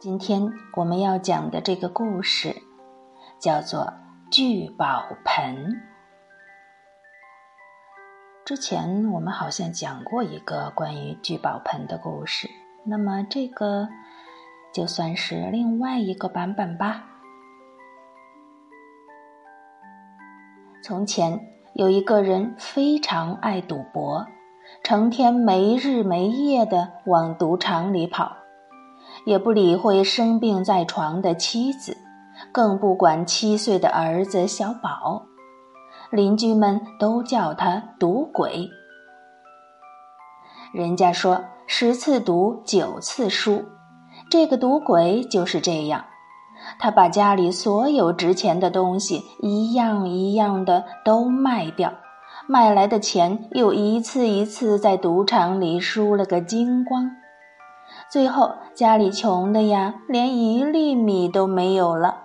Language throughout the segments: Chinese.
今天我们要讲的这个故事叫做《聚宝盆》。之前我们好像讲过一个关于聚宝盆的故事，那么这个就算是另外一个版本吧。从前有一个人非常爱赌博，成天没日没夜的往赌场里跑。也不理会生病在床的妻子，更不管七岁的儿子小宝。邻居们都叫他赌鬼。人家说十次赌九次输，这个赌鬼就是这样。他把家里所有值钱的东西一样一样的都卖掉，卖来的钱又一次一次在赌场里输了个精光。最后，家里穷的呀，连一粒米都没有了。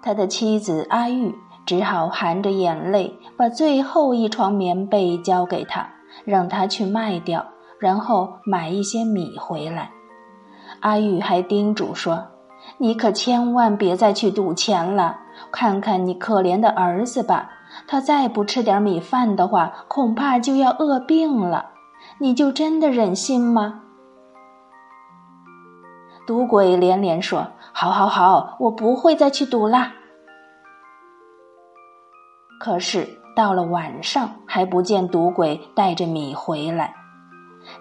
他的妻子阿玉只好含着眼泪，把最后一床棉被交给他，让他去卖掉，然后买一些米回来。阿玉还叮嘱说：“你可千万别再去赌钱了，看看你可怜的儿子吧，他再不吃点米饭的话，恐怕就要饿病了。”你就真的忍心吗？赌鬼连连说：“好，好，好，我不会再去赌啦。”可是到了晚上，还不见赌鬼带着米回来。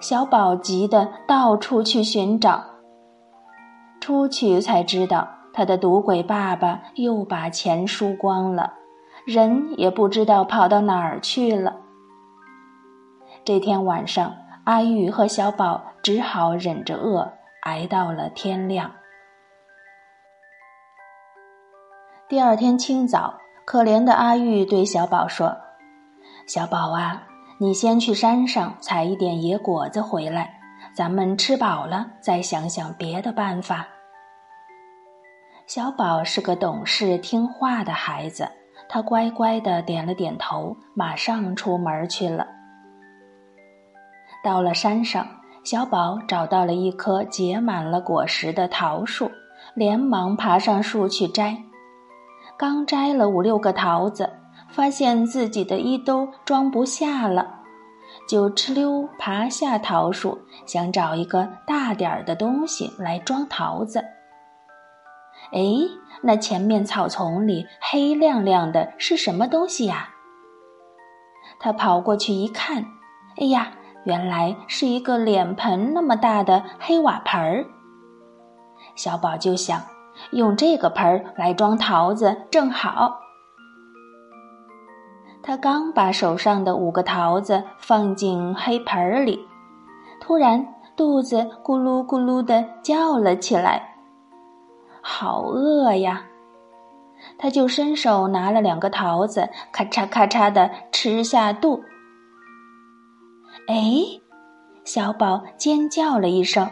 小宝急得到处去寻找，出去才知道他的赌鬼爸爸又把钱输光了，人也不知道跑到哪儿去了。这天晚上，阿玉和小宝只好忍着饿，挨到了天亮。第二天清早，可怜的阿玉对小宝说：“小宝啊，你先去山上采一点野果子回来，咱们吃饱了再想想别的办法。”小宝是个懂事听话的孩子，他乖乖的点了点头，马上出门去了。到了山上，小宝找到了一棵结满了果实的桃树，连忙爬上树去摘。刚摘了五六个桃子，发现自己的衣兜装不下了，就哧溜爬下桃树，想找一个大点儿的东西来装桃子。哎，那前面草丛里黑亮亮的是什么东西呀？他跑过去一看，哎呀！原来是一个脸盆那么大的黑瓦盆儿。小宝就想用这个盆儿来装桃子，正好。他刚把手上的五个桃子放进黑盆儿里，突然肚子咕噜咕噜的叫了起来，好饿呀！他就伸手拿了两个桃子，咔嚓咔嚓的吃下肚。哎，小宝尖叫了一声：“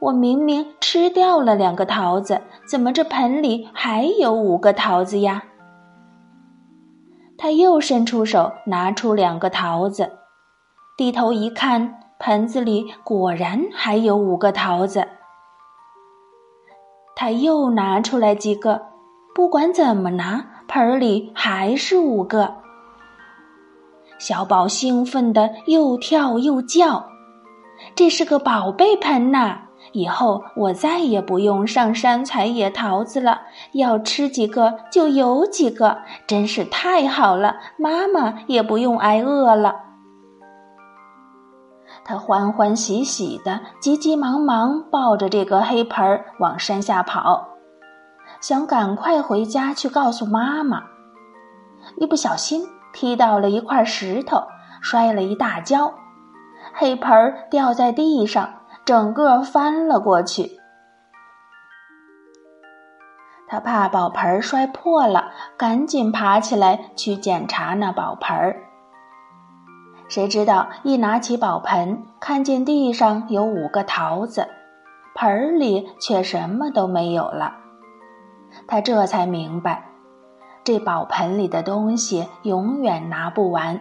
我明明吃掉了两个桃子，怎么这盆里还有五个桃子呀？”他又伸出手拿出两个桃子，低头一看，盆子里果然还有五个桃子。他又拿出来几个，不管怎么拿，盆里还是五个。小宝兴奋的又跳又叫，这是个宝贝盆呐！以后我再也不用上山采野桃子了，要吃几个就有几个，真是太好了！妈妈也不用挨饿了。他欢欢喜喜的，急急忙忙抱着这个黑盆儿往山下跑，想赶快回家去告诉妈妈。一不小心。踢到了一块石头，摔了一大跤，黑盆儿掉在地上，整个翻了过去。他怕宝盆摔破了，赶紧爬起来去检查那宝盆儿。谁知道一拿起宝盆，看见地上有五个桃子，盆儿里却什么都没有了。他这才明白。这宝盆里的东西永远拿不完，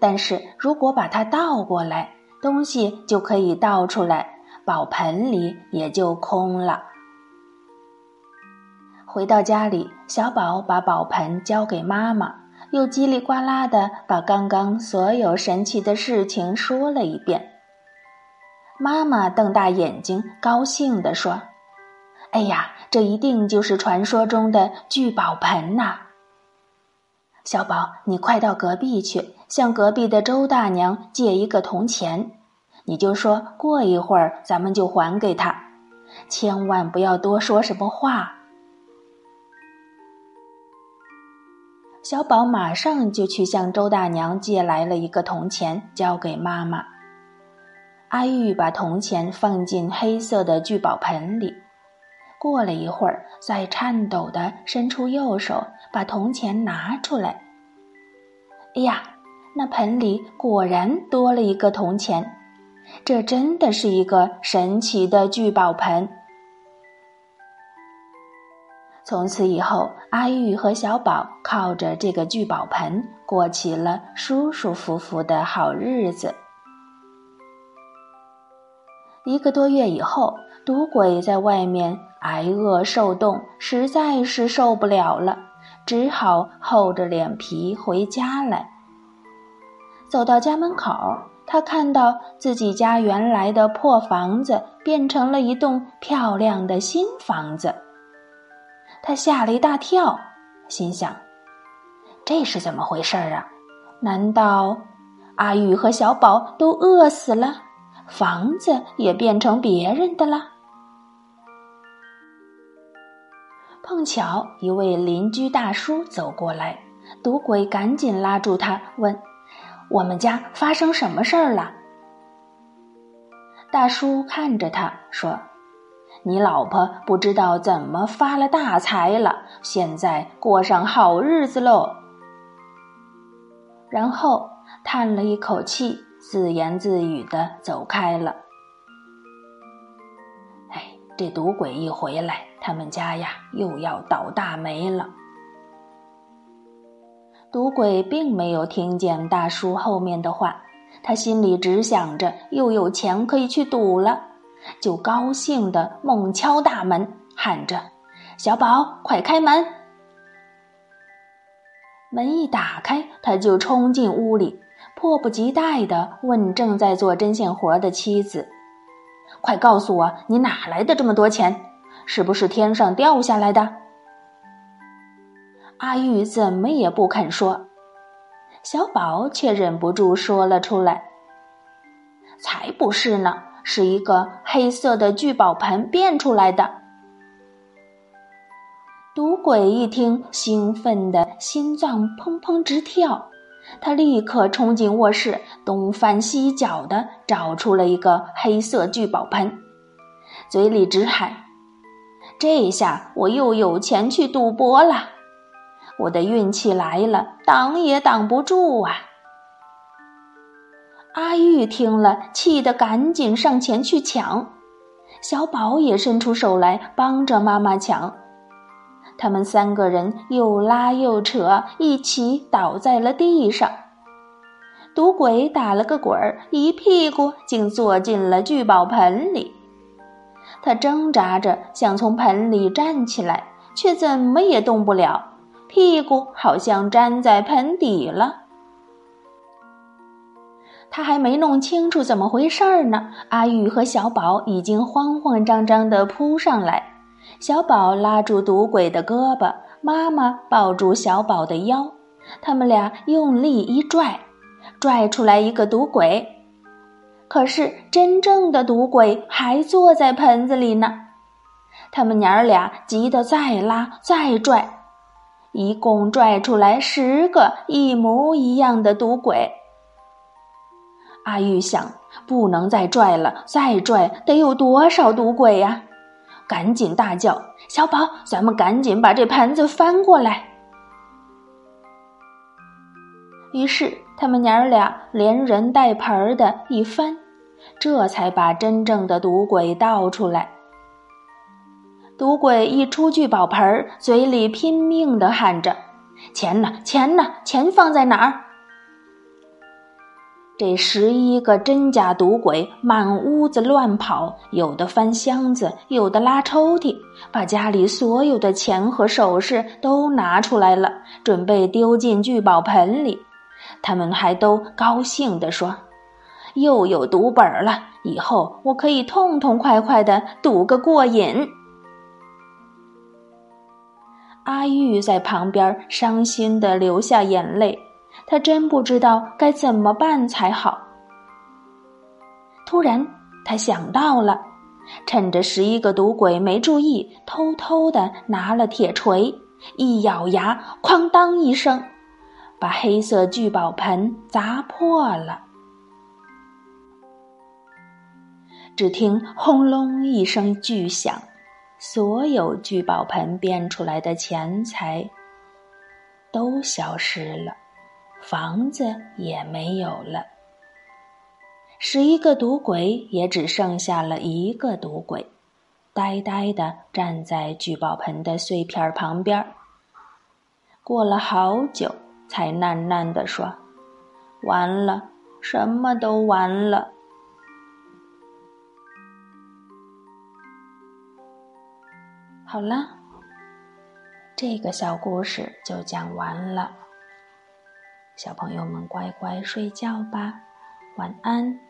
但是如果把它倒过来，东西就可以倒出来，宝盆里也就空了。回到家里，小宝把宝盆交给妈妈，又叽里呱啦的把刚刚所有神奇的事情说了一遍。妈妈瞪大眼睛，高兴地说：“哎呀，这一定就是传说中的聚宝盆呐！小宝，你快到隔壁去，向隔壁的周大娘借一个铜钱，你就说过一会儿咱们就还给她，千万不要多说什么话。”小宝马上就去向周大娘借来了一个铜钱，交给妈妈。阿玉把铜钱放进黑色的聚宝盆里，过了一会儿，再颤抖地伸出右手，把铜钱拿出来。哎呀，那盆里果然多了一个铜钱，这真的是一个神奇的聚宝盆。从此以后，阿玉和小宝靠着这个聚宝盆过起了舒舒服服的好日子。一个多月以后，赌鬼在外面挨饿受冻，实在是受不了了，只好厚着脸皮回家来。走到家门口，他看到自己家原来的破房子变成了一栋漂亮的新房子。他吓了一大跳，心想：“这是怎么回事儿啊？难道阿玉和小宝都饿死了，房子也变成别人的了？”碰巧一位邻居大叔走过来，赌鬼赶紧拉住他，问：“我们家发生什么事儿了？”大叔看着他说。你老婆不知道怎么发了大财了，现在过上好日子喽。然后叹了一口气，自言自语的走开了。哎，这赌鬼一回来，他们家呀又要倒大霉了。赌鬼并没有听见大叔后面的话，他心里只想着又有钱可以去赌了。就高兴的猛敲大门，喊着：“小宝，快开门！”门一打开，他就冲进屋里，迫不及待的问正在做针线活的妻子：“快告诉我，你哪来的这么多钱？是不是天上掉下来的？”阿玉怎么也不肯说，小宝却忍不住说了出来：“才不是呢！”是一个黑色的聚宝盆变出来的。赌鬼一听，兴奋的心脏砰砰直跳，他立刻冲进卧室，东翻西找的找出了一个黑色聚宝盆，嘴里直喊：“这下我又有钱去赌博了，我的运气来了，挡也挡不住啊！”阿玉听了，气得赶紧上前去抢，小宝也伸出手来帮着妈妈抢。他们三个人又拉又扯，一起倒在了地上。赌鬼打了个滚儿，一屁股竟坐进了聚宝盆里。他挣扎着想从盆里站起来，却怎么也动不了，屁股好像粘在盆底了。他还没弄清楚怎么回事儿呢，阿玉和小宝已经慌慌张张地扑上来。小宝拉住赌鬼的胳膊，妈妈抱住小宝的腰，他们俩用力一拽，拽出来一个赌鬼。可是真正的赌鬼还坐在盆子里呢。他们娘儿俩急得再拉再拽，一共拽出来十个一模一样的赌鬼。阿玉想，不能再拽了，再拽得有多少赌鬼呀？赶紧大叫：“小宝，咱们赶紧把这盆子翻过来！”于是，他们娘儿俩连人带盆儿的一翻，这才把真正的赌鬼倒出来。赌鬼一出聚宝盆儿，嘴里拼命的喊着：“钱呢？钱呢？钱放在哪儿？”这十一个真假赌鬼满屋子乱跑，有的翻箱子，有的拉抽屉，把家里所有的钱和首饰都拿出来了，准备丢进聚宝盆里。他们还都高兴地说：“又有赌本了，以后我可以痛痛快快的赌个过瘾。”阿玉在旁边伤心的流下眼泪。他真不知道该怎么办才好。突然，他想到了，趁着十一个赌鬼没注意，偷偷的拿了铁锤，一咬牙，哐当一声，把黑色聚宝盆砸破了。只听轰隆一声巨响，所有聚宝盆变出来的钱财都消失了。房子也没有了，十一个赌鬼也只剩下了一个赌鬼，呆呆的站在聚宝盆的碎片旁边。过了好久，才喃喃地说：“完了，什么都完了。”好了，这个小故事就讲完了。小朋友们，乖乖睡觉吧，晚安。